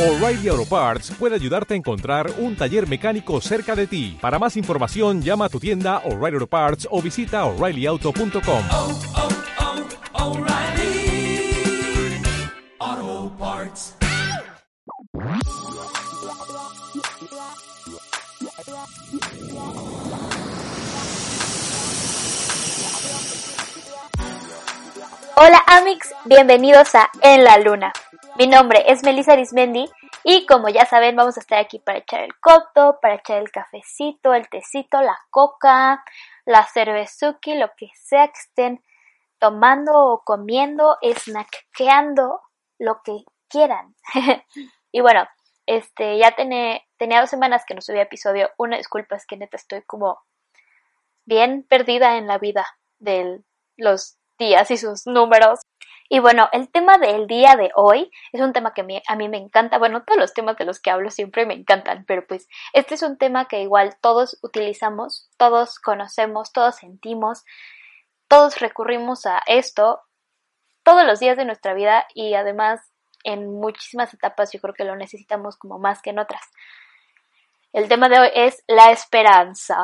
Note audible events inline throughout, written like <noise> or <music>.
O'Reilly Auto Parts puede ayudarte a encontrar un taller mecánico cerca de ti. Para más información, llama a tu tienda O'Reilly Auto Parts o visita oreillyauto.com. oh, oh, O'Reilly Auto Parts. Hola Amix, bienvenidos a En la Luna. Mi nombre es Melissa Arismendi y como ya saben vamos a estar aquí para echar el coto, para echar el cafecito, el tecito, la coca, la cervezuki, lo que sea que estén tomando o comiendo, snackeando, lo que quieran. <laughs> y bueno, este ya tenía dos semanas que no subía episodio. Una disculpa es que neta estoy como bien perdida en la vida de los días y sus números. Y bueno, el tema del día de hoy es un tema que a mí, me encanta. Bueno, todos los temas de los que hablo siempre me encantan, pero pues este es un tema que igual todos utilizamos, todos conocemos, todos sentimos, todos recurrimos a esto todos los días de nuestra vida y además en muchísimas etapas yo creo que lo necesitamos como más que en otras. El tema de hoy es la esperanza.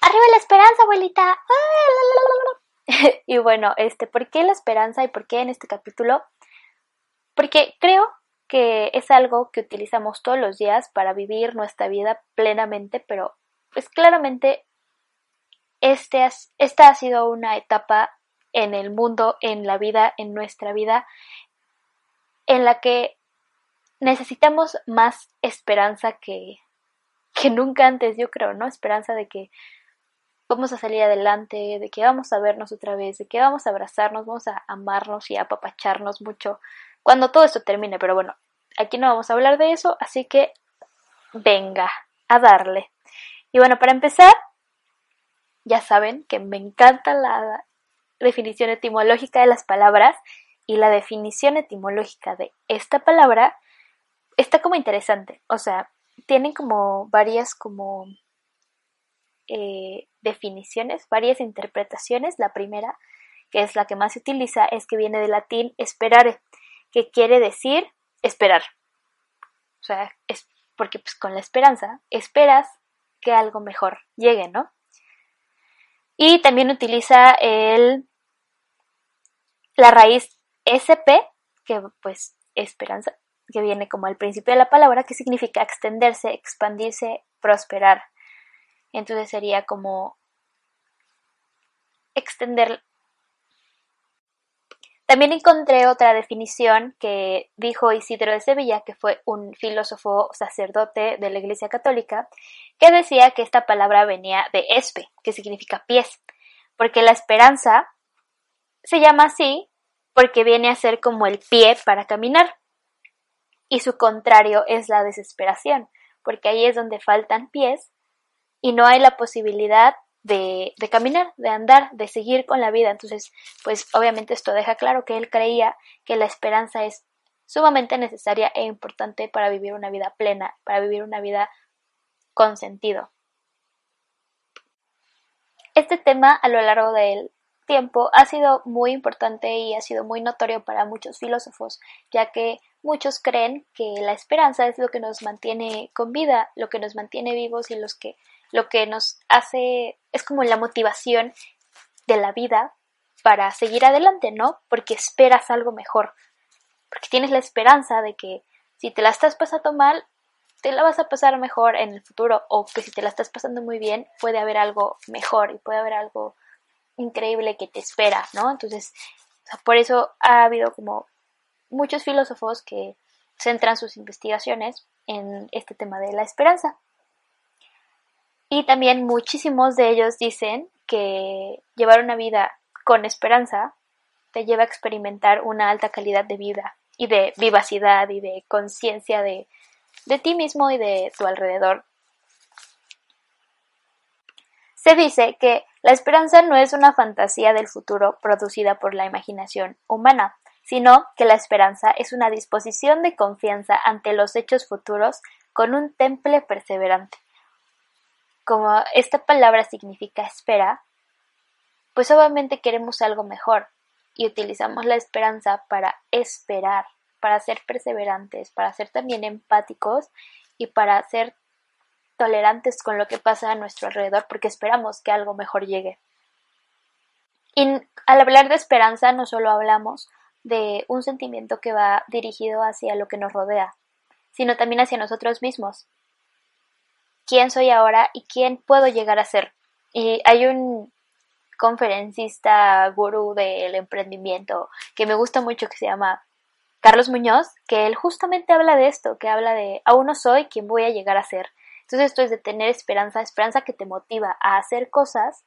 ¡Arriba la esperanza, abuelita! ¡Ah! <laughs> y bueno, este, ¿por qué la esperanza y por qué en este capítulo? Porque creo que es algo que utilizamos todos los días para vivir nuestra vida plenamente, pero pues claramente este esta ha sido una etapa en el mundo, en la vida, en nuestra vida, en la que necesitamos más esperanza que, que nunca antes, yo creo, ¿no? Esperanza de que vamos a salir adelante, de que vamos a vernos otra vez, de que vamos a abrazarnos, vamos a amarnos y a apapacharnos mucho cuando todo esto termine. Pero bueno, aquí no vamos a hablar de eso, así que venga, a darle. Y bueno, para empezar, ya saben que me encanta la definición etimológica de las palabras y la definición etimológica de esta palabra está como interesante. O sea, tienen como varias como eh, definiciones, varias interpretaciones. La primera, que es la que más se utiliza, es que viene del latín esperare, que quiere decir esperar. O sea, es porque pues con la esperanza esperas que algo mejor llegue, ¿no? Y también utiliza el la raíz SP, que pues esperanza, que viene como al principio de la palabra, que significa extenderse, expandirse, prosperar. Entonces sería como extender. También encontré otra definición que dijo Isidro de Sevilla, que fue un filósofo sacerdote de la Iglesia Católica, que decía que esta palabra venía de espe, que significa pies, porque la esperanza se llama así porque viene a ser como el pie para caminar. Y su contrario es la desesperación, porque ahí es donde faltan pies y no hay la posibilidad de, de, caminar, de andar, de seguir con la vida. Entonces, pues obviamente esto deja claro que él creía que la esperanza es sumamente necesaria e importante para vivir una vida plena, para vivir una vida con sentido. Este tema a lo largo del tiempo ha sido muy importante y ha sido muy notorio para muchos filósofos, ya que muchos creen que la esperanza es lo que nos mantiene con vida, lo que nos mantiene vivos y los que lo que nos hace es como la motivación de la vida para seguir adelante, ¿no? Porque esperas algo mejor, porque tienes la esperanza de que si te la estás pasando mal, te la vas a pasar mejor en el futuro o que si te la estás pasando muy bien, puede haber algo mejor y puede haber algo increíble que te espera, ¿no? Entonces, por eso ha habido como muchos filósofos que centran sus investigaciones en este tema de la esperanza. Y también muchísimos de ellos dicen que llevar una vida con esperanza te lleva a experimentar una alta calidad de vida y de vivacidad y de conciencia de, de ti mismo y de tu alrededor. Se dice que la esperanza no es una fantasía del futuro producida por la imaginación humana, sino que la esperanza es una disposición de confianza ante los hechos futuros con un temple perseverante. Como esta palabra significa espera, pues obviamente queremos algo mejor y utilizamos la esperanza para esperar, para ser perseverantes, para ser también empáticos y para ser tolerantes con lo que pasa a nuestro alrededor porque esperamos que algo mejor llegue. Y al hablar de esperanza no solo hablamos de un sentimiento que va dirigido hacia lo que nos rodea, sino también hacia nosotros mismos. ¿Quién soy ahora y quién puedo llegar a ser? Y hay un conferencista gurú del emprendimiento que me gusta mucho que se llama Carlos Muñoz, que él justamente habla de esto, que habla de aún no soy quien voy a llegar a ser. Entonces esto es de tener esperanza, esperanza que te motiva a hacer cosas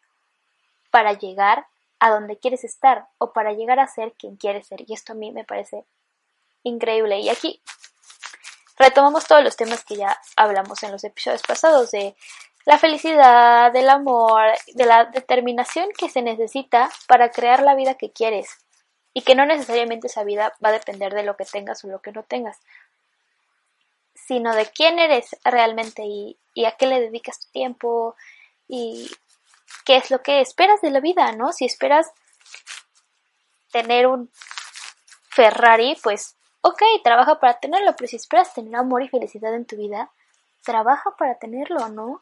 para llegar a donde quieres estar o para llegar a ser quien quieres ser. Y esto a mí me parece increíble. Y aquí retomamos todos los temas que ya hablamos en los episodios pasados de la felicidad, del amor, de la determinación que se necesita para crear la vida que quieres. Y que no necesariamente esa vida va a depender de lo que tengas o lo que no tengas, sino de quién eres realmente y, a qué le dedicas tu tiempo y qué es lo que esperas de la vida, ¿no? Si esperas tener un Ferrari, pues ok, trabaja para tenerlo, pero si esperas tener amor y felicidad en tu vida, trabaja para tenerlo, ¿no?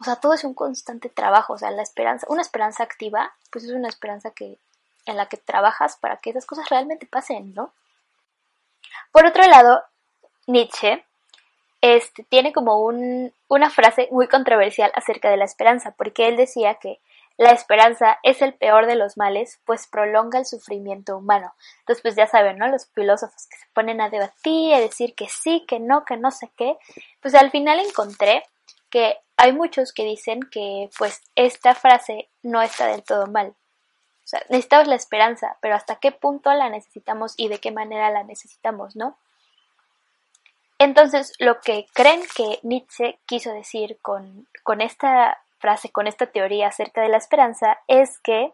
O sea, todo es un constante trabajo, o sea, la esperanza, una esperanza activa, pues es una esperanza que en la que trabajas para que esas cosas realmente pasen, ¿no? Por otro lado, Nietzsche este, tiene como un, una frase muy controversial acerca de la esperanza, porque él decía que la esperanza es el peor de los males, pues prolonga el sufrimiento humano. Entonces, pues ya saben, ¿no? Los filósofos que se ponen a debatir, a decir que sí, que no, que no sé qué. Pues al final encontré que hay muchos que dicen que, pues, esta frase no está del todo mal. O sea, necesitamos la esperanza, pero hasta qué punto la necesitamos y de qué manera la necesitamos, ¿no? Entonces, lo que creen que Nietzsche quiso decir con, con esta frase, con esta teoría acerca de la esperanza, es que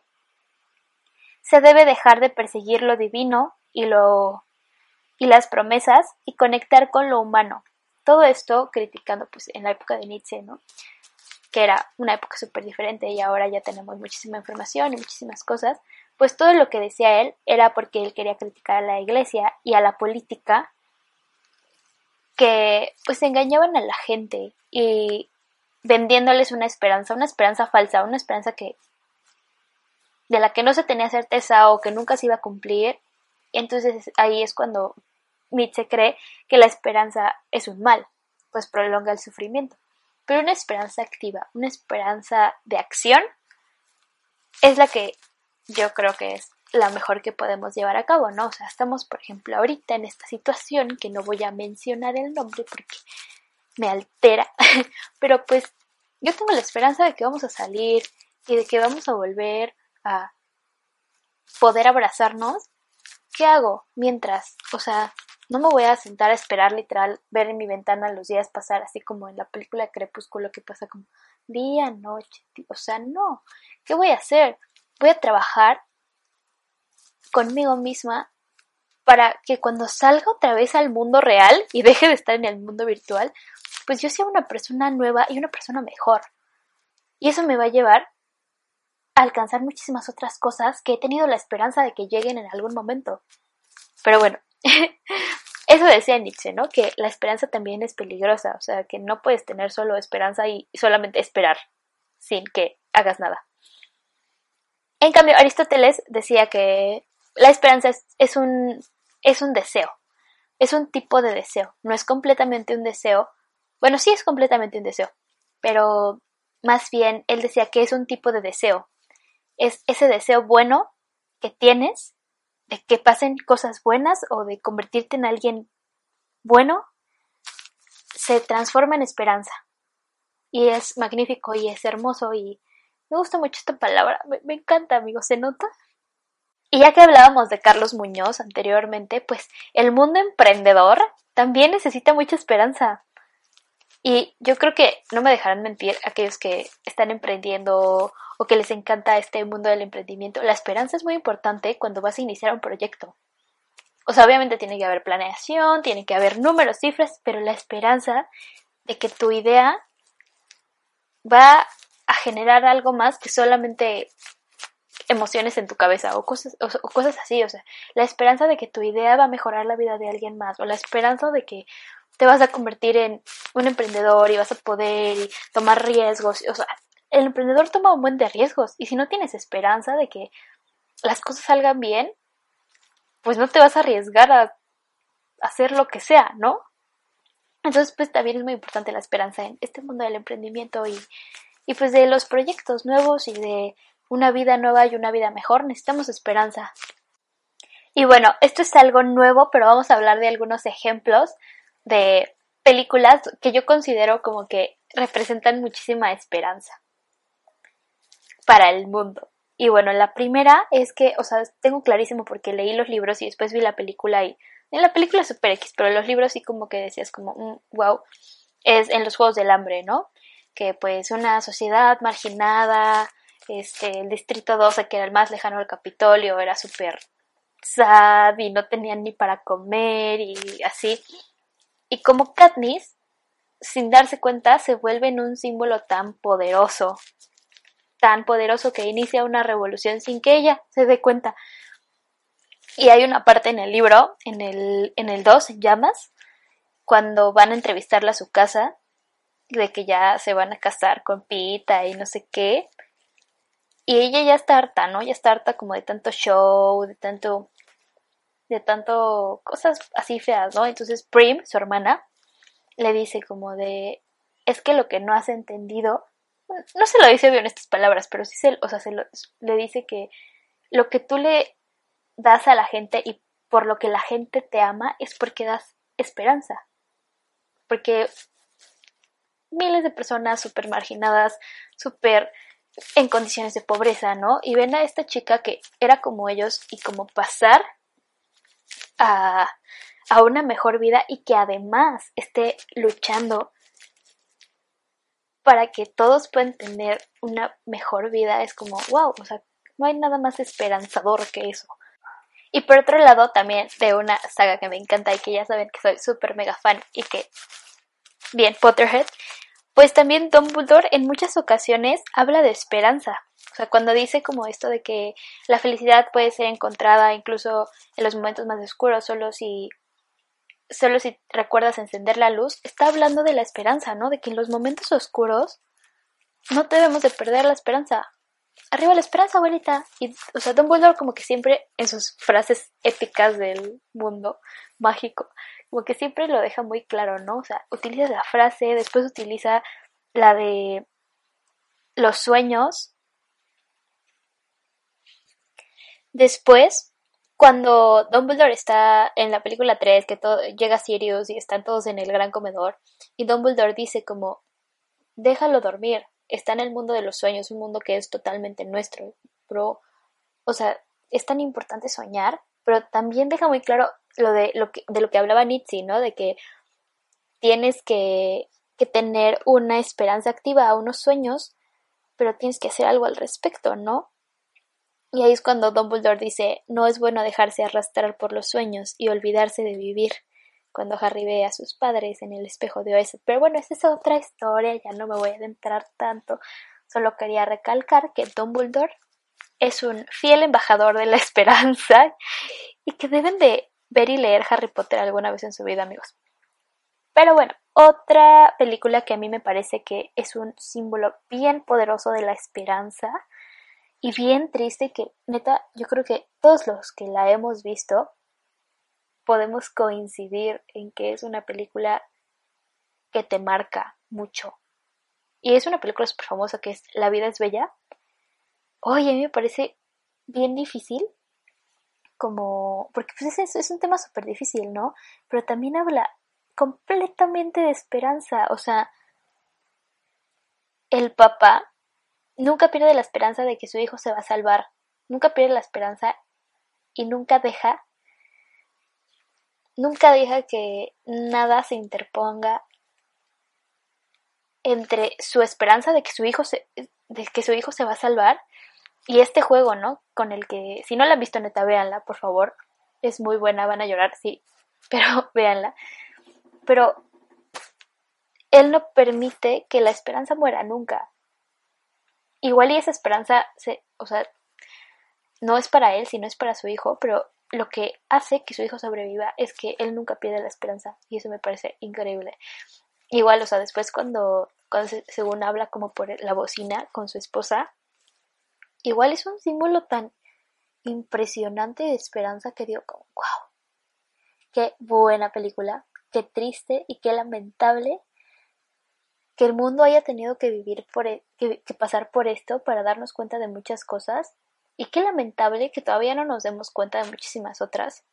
se debe dejar de perseguir lo divino y lo y las promesas y conectar con lo humano. Todo esto criticando pues en la época de Nietzsche, ¿no? Que era una época súper diferente y ahora ya tenemos muchísima información y muchísimas cosas. Pues todo lo que decía él era porque él quería criticar a la iglesia y a la política que pues engañaban a la gente y vendiéndoles una esperanza, una esperanza falsa, una esperanza que de la que no se tenía certeza o que nunca se iba a cumplir. Entonces ahí es cuando Nietzsche cree que la esperanza es un mal, pues prolonga el sufrimiento. Pero una esperanza activa, una esperanza de acción, es la que yo creo que es la mejor que podemos llevar a cabo, ¿no? O sea, estamos, por ejemplo, ahorita en esta situación que no voy a mencionar el nombre porque me altera, <laughs> pero pues yo tengo la esperanza de que vamos a salir y de que vamos a volver a poder abrazarnos. ¿Qué hago mientras? O sea, no me voy a sentar a esperar literal ver en mi ventana los días pasar así como en la película de Crepúsculo que pasa como día, noche, o sea, no. ¿Qué voy a hacer? Voy a trabajar conmigo misma para que cuando salga otra vez al mundo real y deje de estar en el mundo virtual, pues yo sea una persona nueva y una persona mejor. Y eso me va a llevar a alcanzar muchísimas otras cosas que he tenido la esperanza de que lleguen en algún momento. Pero bueno, <laughs> eso decía Nietzsche, ¿no? Que la esperanza también es peligrosa, o sea, que no puedes tener solo esperanza y solamente esperar sin que hagas nada. En cambio, Aristóteles decía que la esperanza es, un, es un deseo, es un tipo de deseo, no es completamente un deseo, bueno, sí es completamente un deseo, pero más bien él decía que es un tipo de deseo, es ese deseo bueno que tienes de que pasen cosas buenas o de convertirte en alguien bueno, se transforma en esperanza. Y es magnífico y es hermoso y me gusta mucho esta palabra, me, encanta, amigo, ¿se nota? Y ya que hablábamos de Carlos Muñoz anteriormente, pues el mundo emprendedor también necesita mucha esperanza. Y yo creo que no me dejarán mentir aquellos que están emprendiendo o que les encanta este mundo del emprendimiento. La esperanza es muy importante cuando vas a iniciar un proyecto. O sea, obviamente tiene que haber planeación, tiene que haber números, cifras, pero la esperanza de que tu idea va a generar algo más que solamente emociones en tu cabeza o cosas, o, o cosas así, o sea, la esperanza de que tu idea va a mejorar la vida de alguien más o la esperanza de que te vas a convertir en un emprendedor y vas a poder y tomar riesgos, o sea, el emprendedor toma un buen de riesgos y si no tienes esperanza de que las cosas salgan bien, pues no te vas a arriesgar a hacer lo que sea, ¿no? Entonces, pues también es muy importante la esperanza en este mundo del emprendimiento y, y pues de los proyectos nuevos y de una vida nueva y una vida mejor, necesitamos esperanza. Y bueno, esto es algo nuevo, pero vamos a hablar de algunos ejemplos de películas que yo considero como que representan muchísima esperanza para el mundo. Y bueno, la primera es que, o sea, tengo clarísimo porque leí los libros y después vi la película y en la película es super X, pero los libros sí como que decías como, wow, mm, es en los Juegos del Hambre, ¿no? Que pues una sociedad marginada, este, el Distrito 12, que era el más lejano al Capitolio, era súper sad y no tenían ni para comer y así. Y como Katniss, sin darse cuenta, se vuelve en un símbolo tan poderoso tan poderoso que inicia una revolución sin que ella se dé cuenta. Y hay una parte en el libro, en el, en el 2, en llamas, cuando van a entrevistarla a su casa, de que ya se van a casar con Pita y no sé qué. Y ella ya está harta, ¿no? Ya está harta como de tanto show, de tanto. De tanto. cosas así feas, ¿no? Entonces Prim, su hermana, le dice como de. Es que lo que no has entendido no se lo dice bien estas palabras, pero sí se, o sea, se le dice que lo que tú le das a la gente y por lo que la gente te ama es porque das esperanza. Porque miles de personas súper marginadas, súper en condiciones de pobreza, ¿no? Y ven a esta chica que era como ellos y como pasar a, a una mejor vida y que además esté luchando para que todos puedan tener una mejor vida es como, wow, o sea, no hay nada más esperanzador que eso. Y por otro lado, también de una saga que me encanta y que ya saben que soy súper mega fan y que, bien, Potterhead, pues también Dumbledore en muchas ocasiones habla de esperanza. O sea, cuando dice como esto de que la felicidad puede ser encontrada incluso en los momentos más oscuros, solo si solo si recuerdas encender la luz, está hablando de la esperanza, ¿no? De que en los momentos oscuros no debemos de perder la esperanza. Arriba la esperanza, abuelita. Y, o sea, Dumbledore como que siempre en sus frases épicas del mundo mágico, como que siempre lo deja muy claro, ¿no? O sea, utiliza la frase, después utiliza la de los sueños. Después cuando Dumbledore está en la película 3, que todo, llega Sirius y están todos en el gran comedor, y Dumbledore dice como, déjalo dormir, está en el mundo de los sueños, un mundo que es totalmente nuestro, pero, o sea, es tan importante soñar, pero también deja muy claro lo de lo que, de lo que hablaba Nietzsche, ¿no? De que tienes que, que tener una esperanza activa a unos sueños, pero tienes que hacer algo al respecto, ¿no? Y ahí es cuando Dumbledore dice, no es bueno dejarse arrastrar por los sueños y olvidarse de vivir. Cuando Harry ve a sus padres en el espejo de Oasis. Pero bueno, esa es otra historia, ya no me voy a adentrar tanto. Solo quería recalcar que Dumbledore es un fiel embajador de la <laughs> esperanza y que deben de ver y leer Harry Potter alguna vez en su vida, amigos. Pero bueno, otra película que a mí me parece que es un símbolo bien poderoso de la esperanza y bien triste que, neta, yo creo que todos los que la hemos visto podemos coincidir en que es una película que te marca mucho. Y es una película súper famosa que es La vida es bella. Oye, a mí me parece bien difícil, como, porque pues es, es un tema súper difícil, ¿no? Pero también habla completamente de esperanza, o sea, el papá Nunca pierde la esperanza de que su hijo se va a salvar. Nunca pierde la esperanza y nunca deja, nunca deja que nada se interponga entre su esperanza de que su hijo se, de que su hijo se va a salvar y este juego, ¿no? Con el que, si no la han visto neta, véanla, por favor. Es muy buena, van a llorar, sí, <laughs> pero véanla. Pero él no permite que la esperanza muera nunca igual y esa esperanza se, o sea, no es para él, sino es para su hijo, pero lo que hace que su hijo sobreviva es que él nunca pierde la esperanza y eso me parece increíble. Igual, o sea, después cuando, cuando según habla como por la bocina con su esposa, igual es un símbolo tan impresionante de esperanza que digo como, wow, qué buena película, qué triste y qué lamentable que el mundo haya tenido que vivir por, e, que pasar por esto para darnos cuenta de muchas cosas y qué lamentable que todavía no nos demos cuenta de muchísimas otras.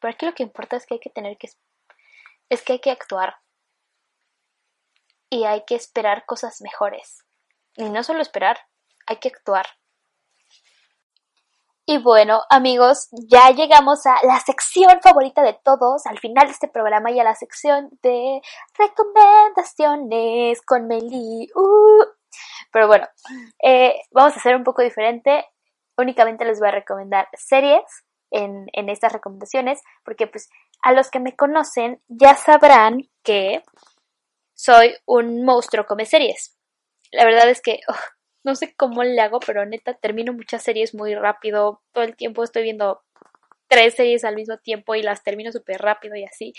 Pero aquí lo que importa es que hay que tener que es que hay que actuar y hay que esperar cosas mejores. Y no solo esperar, hay que actuar. Y bueno, amigos, ya llegamos a la sección favorita de todos, al final de este programa y a la sección de recomendaciones con Meli. Uh. Pero bueno, eh, vamos a hacer un poco diferente. Únicamente les voy a recomendar series en, en estas recomendaciones, porque pues a los que me conocen ya sabrán que soy un monstruo come series. La verdad es que oh, no sé cómo le hago, pero neta termino muchas series muy rápido. Todo el tiempo estoy viendo tres series al mismo tiempo y las termino súper rápido y así.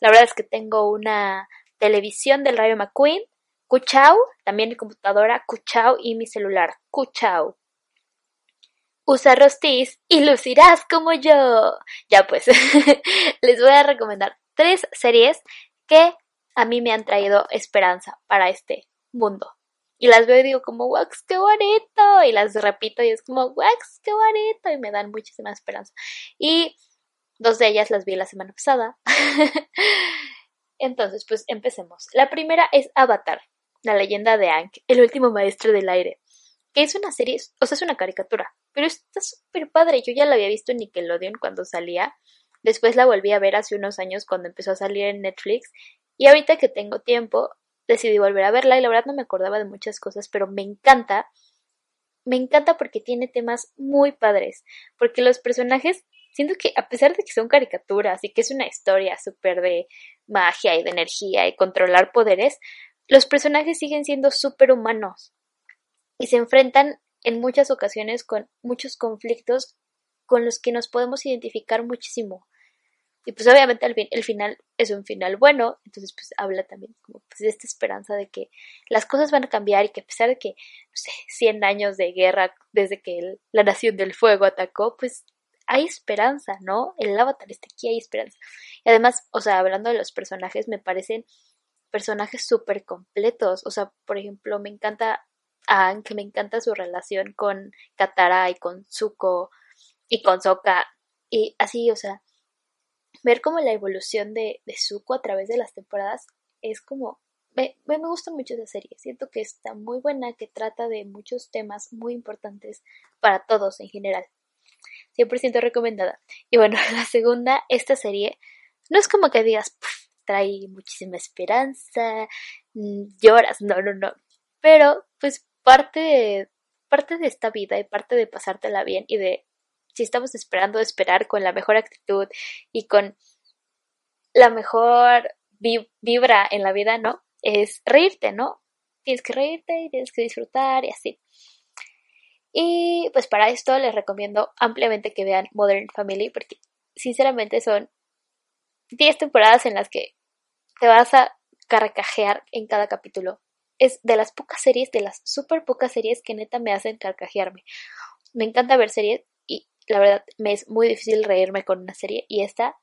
La verdad es que tengo una televisión del Rayo McQueen, Cuchao, también mi computadora, Cuchao y mi celular, Cuchao. Usa Rostis y lucirás como yo. Ya pues, <laughs> les voy a recomendar tres series que a mí me han traído esperanza para este mundo. Y las veo y digo como, wax, qué bonito. Y las repito y es como, wax, qué bonito. Y me dan muchísima esperanza. Y dos de ellas las vi la semana pasada. <laughs> Entonces, pues empecemos. La primera es Avatar, la leyenda de Aang, el último maestro del aire. Que es una serie, o sea, es una caricatura. Pero está súper padre. Yo ya la había visto en Nickelodeon cuando salía. Después la volví a ver hace unos años cuando empezó a salir en Netflix. Y ahorita que tengo tiempo, decidí volver a verla y la verdad no me acordaba de muchas cosas, pero me encanta. Me encanta porque tiene temas muy padres, porque los personajes, siento que a pesar de que son caricaturas y que es una historia súper de magia y de energía y controlar poderes, los personajes siguen siendo súper humanos y se enfrentan en muchas ocasiones con muchos conflictos con los que nos podemos identificar muchísimo. Y pues obviamente el, el, final es un final bueno, entonces pues habla también como pues, de esta esperanza de que las cosas van a cambiar y que a pesar de que, no sé, <laughs> 100 años de guerra desde que la Nación del Fuego atacó, pues hay esperanza, ¿no? El avatar está aquí, hay esperanza. Y además, o sea, hablando de los personajes, me parecen personajes súper completos. O sea, por ejemplo, me encanta a que me encanta su relación con Katara y con Zuko y con Sokka. Y así, o sea, ver como la evolución de, de Zuko a través de las temporadas es como me, me, gusta mucho esa serie. Siento que está muy buena, que trata de muchos temas muy importantes para todos en general. 100% recomendada. Y bueno, <laughs> la segunda, esta serie, no es como que digas, trae muchísima esperanza, mm, lloras, no, no, no. Pero, pues, parte parte de esta vida y parte de pasártela bien y de si estamos esperando esperar con la mejor actitud y con la mejor vibra en la vida, ¿no? Es reírte, ¿no? Tienes que reírte y tienes que disfrutar y así. Y pues para esto les recomiendo ampliamente que vean Modern Family porque sinceramente son 10 temporadas en las que te vas a carcajear en cada capítulo. Es de las pocas series, de las súper pocas series que neta me hacen carcajearme. Me encanta ver series la verdad me es muy difícil reírme con una serie y esta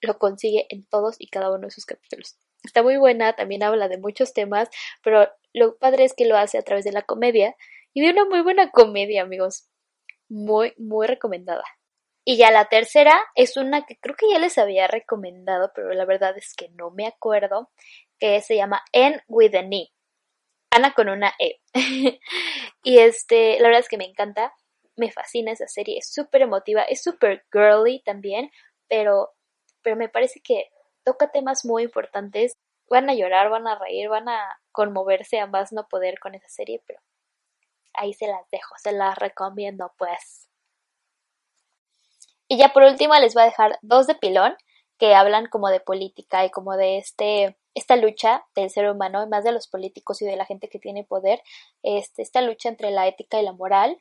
lo consigue en todos y cada uno de sus capítulos. Está muy buena, también habla de muchos temas, pero lo padre es que lo hace a través de la comedia y de una muy buena comedia, amigos. Muy, muy recomendada. Y ya la tercera es una que creo que ya les había recomendado, pero la verdad es que no me acuerdo, que se llama En with an E. Ana con una E. <laughs> y este, la verdad es que me encanta me fascina esa serie, es súper emotiva, es súper girly también, pero, pero me parece que toca temas muy importantes. Van a llorar, van a reír, van a conmoverse a más no poder con esa serie, pero ahí se las dejo, se las recomiendo pues. Y ya por último les voy a dejar dos de pilón que hablan como de política y como de este esta lucha del ser humano, más de los políticos y de la gente que tiene poder, este, esta lucha entre la ética y la moral,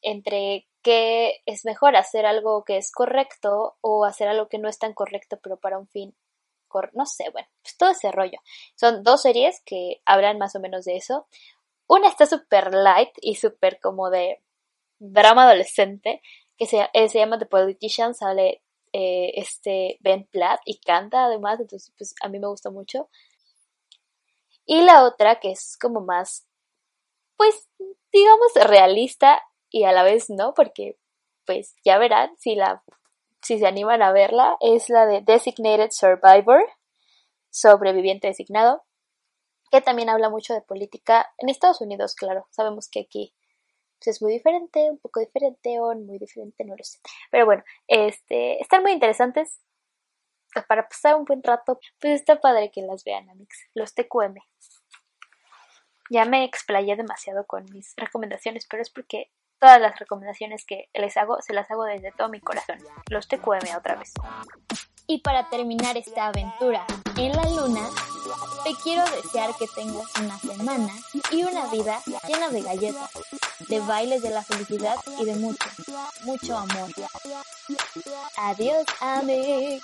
entre que es mejor hacer algo que es correcto o hacer algo que no es tan correcto pero para un fin no sé, bueno, pues todo ese rollo. Son dos series que hablan más o menos de eso. Una está súper light y súper como de drama adolescente, que se, eh, se llama The Politician, sale eh, este Ben Platt y canta además, entonces pues a mí me gusta mucho. Y la otra que es como más, pues digamos realista y a la vez no, porque pues ya verán si la si se animan a verla, es la de Designated Survivor, sobreviviente designado, que también habla mucho de política en Estados Unidos, claro. Sabemos que aquí pues, es muy diferente, un poco diferente o muy diferente, no lo sé. Pero bueno, este, están muy interesantes para pasar un buen rato. Pues está padre que las vean, amigos. Los TQM. Ya me explayé demasiado con mis recomendaciones, pero es porque todas las recomendaciones que les hago se las hago desde todo mi corazón. Los TQM otra vez. Y para terminar esta aventura en la luna, te quiero desear que tengas una semana y una vida llena de galletas, de bailes de la felicidad y de mucho, mucho amor. Adiós, amigos.